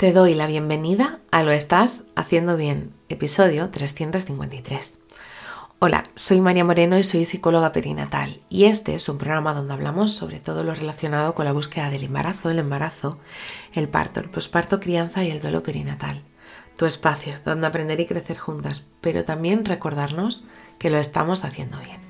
Te doy la bienvenida a Lo Estás Haciendo Bien, episodio 353. Hola, soy María Moreno y soy psicóloga perinatal y este es un programa donde hablamos sobre todo lo relacionado con la búsqueda del embarazo, el embarazo, el parto, el posparto, crianza y el duelo perinatal. Tu espacio donde aprender y crecer juntas, pero también recordarnos que lo estamos haciendo bien.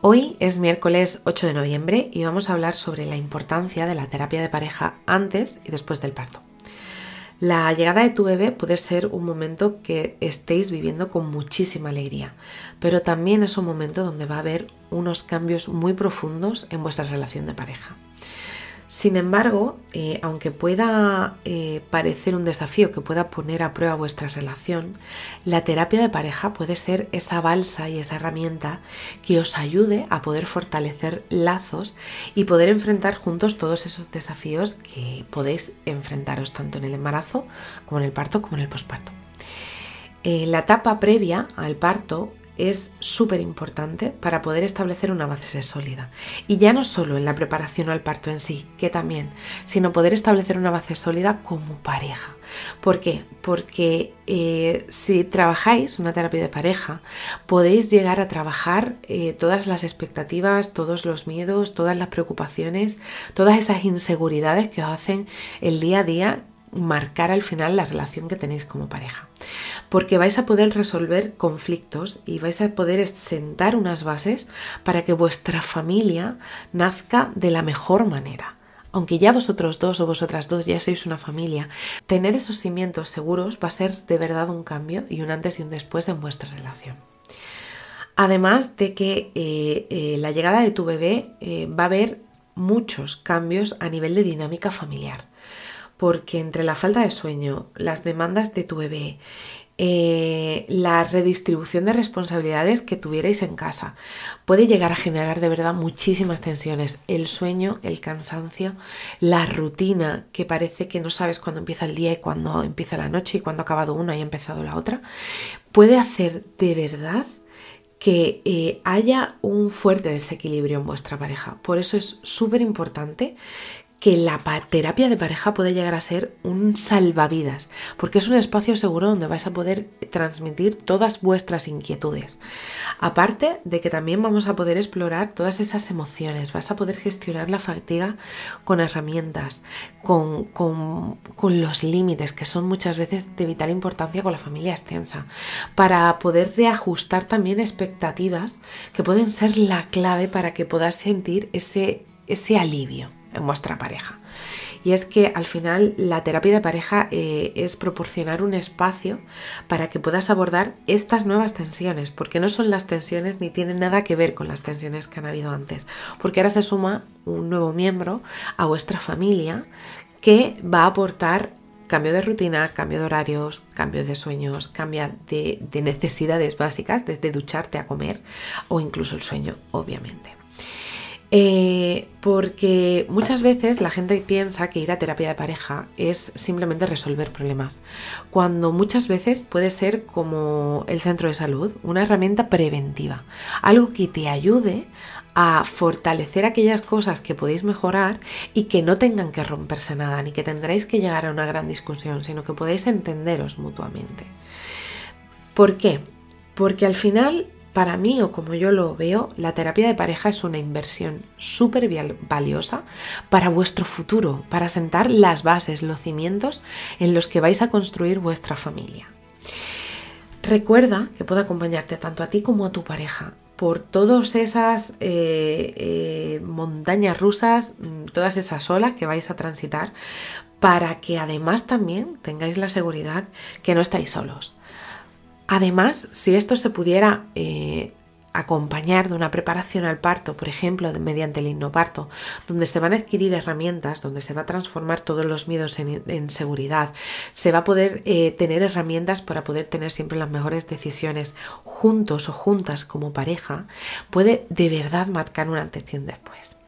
Hoy es miércoles 8 de noviembre y vamos a hablar sobre la importancia de la terapia de pareja antes y después del parto. La llegada de tu bebé puede ser un momento que estéis viviendo con muchísima alegría, pero también es un momento donde va a haber unos cambios muy profundos en vuestra relación de pareja. Sin embargo, eh, aunque pueda eh, parecer un desafío que pueda poner a prueba vuestra relación, la terapia de pareja puede ser esa balsa y esa herramienta que os ayude a poder fortalecer lazos y poder enfrentar juntos todos esos desafíos que podéis enfrentaros tanto en el embarazo como en el parto como en el posparto. Eh, la etapa previa al parto es súper importante para poder establecer una base sólida. Y ya no solo en la preparación al parto en sí, que también, sino poder establecer una base sólida como pareja. ¿Por qué? Porque eh, si trabajáis una terapia de pareja, podéis llegar a trabajar eh, todas las expectativas, todos los miedos, todas las preocupaciones, todas esas inseguridades que os hacen el día a día marcar al final la relación que tenéis como pareja. Porque vais a poder resolver conflictos y vais a poder sentar unas bases para que vuestra familia nazca de la mejor manera. Aunque ya vosotros dos o vosotras dos ya sois una familia, tener esos cimientos seguros va a ser de verdad un cambio y un antes y un después en vuestra relación. Además de que eh, eh, la llegada de tu bebé eh, va a haber muchos cambios a nivel de dinámica familiar porque entre la falta de sueño, las demandas de tu bebé, eh, la redistribución de responsabilidades que tuvierais en casa puede llegar a generar de verdad muchísimas tensiones. El sueño, el cansancio, la rutina que parece que no sabes cuándo empieza el día y cuándo empieza la noche y cuándo ha acabado una y ha empezado la otra, puede hacer de verdad que eh, haya un fuerte desequilibrio en vuestra pareja. Por eso es súper importante que la terapia de pareja puede llegar a ser un salvavidas, porque es un espacio seguro donde vais a poder transmitir todas vuestras inquietudes. Aparte de que también vamos a poder explorar todas esas emociones, vas a poder gestionar la fatiga con herramientas, con, con, los límites, que son muchas veces de vital importancia con la familia extensa, para poder reajustar también expectativas que pueden ser la clave para que puedas sentir ese, ese alivio en vuestra pareja. Y es que al final la terapia de pareja eh, es proporcionar un espacio para que puedas abordar estas nuevas tensiones, porque no son las tensiones ni tienen nada que ver con las tensiones que han habido antes, porque ahora se suma un nuevo miembro a vuestra familia que va a aportar cambio de rutina, cambio de horarios, cambio de sueños, cambio de, necesidades básicas, desde ducharte a comer o incluso el sueño, obviamente. Eh, porque muchas veces la gente piensa que ir a terapia de pareja es simplemente resolver problemas, cuando muchas veces puede ser como el centro de salud, una herramienta preventiva, algo que te ayude a fortalecer aquellas cosas que podéis mejorar y que no tengan que romperse nada, ni que tendréis que llegar a una gran discusión, sino que podéis entenderos mutuamente. ¿Por qué? Porque al final para mí, o como yo lo veo, la terapia de pareja es una inversión súper valiosa para vuestro futuro, para sentar las bases, los cimientos en los que vais a construir vuestra familia. Recuerda que puedo acompañarte tanto a ti como a tu pareja por todas esas eh, eh, montañas rusas, mm, todas esas olas que vais a transitar, para que además también tengáis la seguridad que no estáis solos, Además, si esto se pudiera eh, acompañar de una preparación al parto, por ejemplo, mediante el hipnoparto, donde se van a adquirir herramientas, donde se va a transformar todos los miedos en, seguridad, se va a poder eh, tener herramientas para poder tener siempre las mejores decisiones juntos o juntas como pareja, puede de verdad marcar una atención después.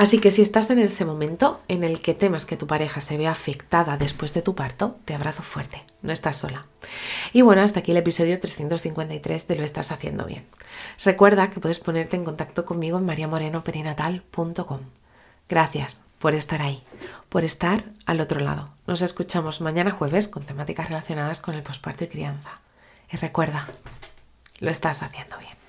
Así que si estás en ese momento en el que temas que tu pareja se vea afectada después de tu parto, te abrazo fuerte, no estás sola. Y bueno, hasta aquí el episodio 353 de Lo estás haciendo bien. Recuerda que puedes ponerte en contacto conmigo en mariamorenoperinatal.com. Gracias por estar ahí, por estar al otro lado. Nos escuchamos mañana jueves con temáticas relacionadas con el posparto y crianza. Y recuerda, lo estás haciendo bien.